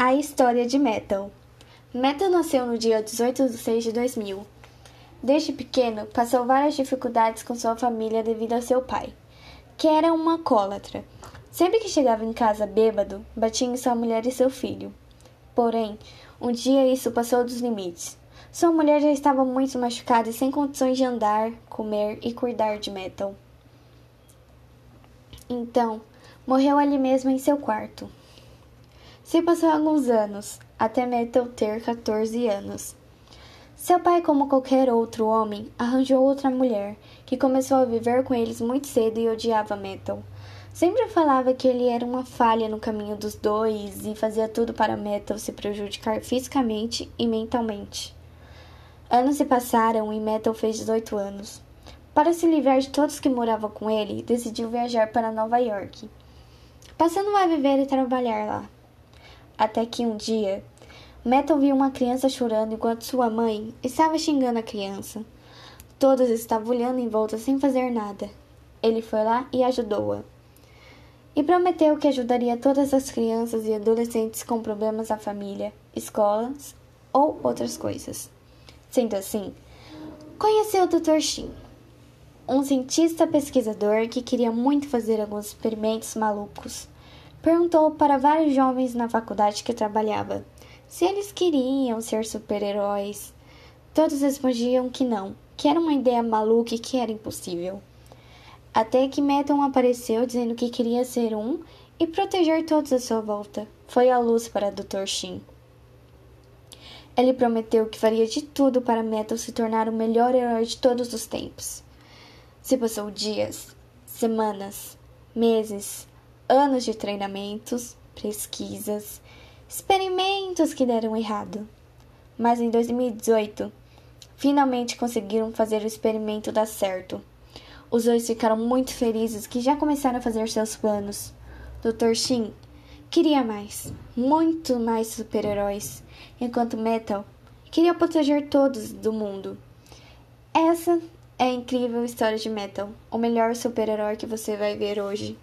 A história de Metal. Metal nasceu no dia 18 de 6 de 2000. Desde pequeno, passou várias dificuldades com sua família devido ao seu pai, que era um alcoólatra. Sempre que chegava em casa bêbado, batia em sua mulher e seu filho. Porém, um dia isso passou dos limites. Sua mulher já estava muito machucada e sem condições de andar, comer e cuidar de Metal. Então, morreu ali mesmo em seu quarto. Se passou alguns anos, até Metal ter 14 anos. Seu pai, como qualquer outro homem, arranjou outra mulher, que começou a viver com eles muito cedo e odiava Metal. Sempre falava que ele era uma falha no caminho dos dois e fazia tudo para Metal se prejudicar fisicamente e mentalmente. Anos se passaram e Metal fez 18 anos. Para se livrar de todos que moravam com ele, decidiu viajar para Nova York, passando a viver e trabalhar lá. Até que um dia, Metal viu uma criança chorando enquanto sua mãe estava xingando a criança. Todos estavam olhando em volta sem fazer nada. Ele foi lá e ajudou-a. E prometeu que ajudaria todas as crianças e adolescentes com problemas na família, escolas ou outras coisas. Sendo assim, conheceu o Dr. Shin, um cientista pesquisador que queria muito fazer alguns experimentos malucos perguntou para vários jovens na faculdade que trabalhava se eles queriam ser super-heróis. Todos respondiam que não, que era uma ideia maluca e que era impossível. Até que Meton apareceu dizendo que queria ser um e proteger todos à sua volta. Foi a luz para Dr. Shin. Ele prometeu que faria de tudo para Metal se tornar o melhor herói de todos os tempos. Se passou dias, semanas, meses, anos de treinamentos, pesquisas, experimentos que deram errado. Mas em 2018, finalmente conseguiram fazer o experimento dar certo. Os dois ficaram muito felizes que já começaram a fazer seus planos. Dr. Shin queria mais, muito mais super-heróis, enquanto Metal queria proteger todos do mundo. Essa é a incrível história de Metal, o melhor super-herói que você vai ver hoje.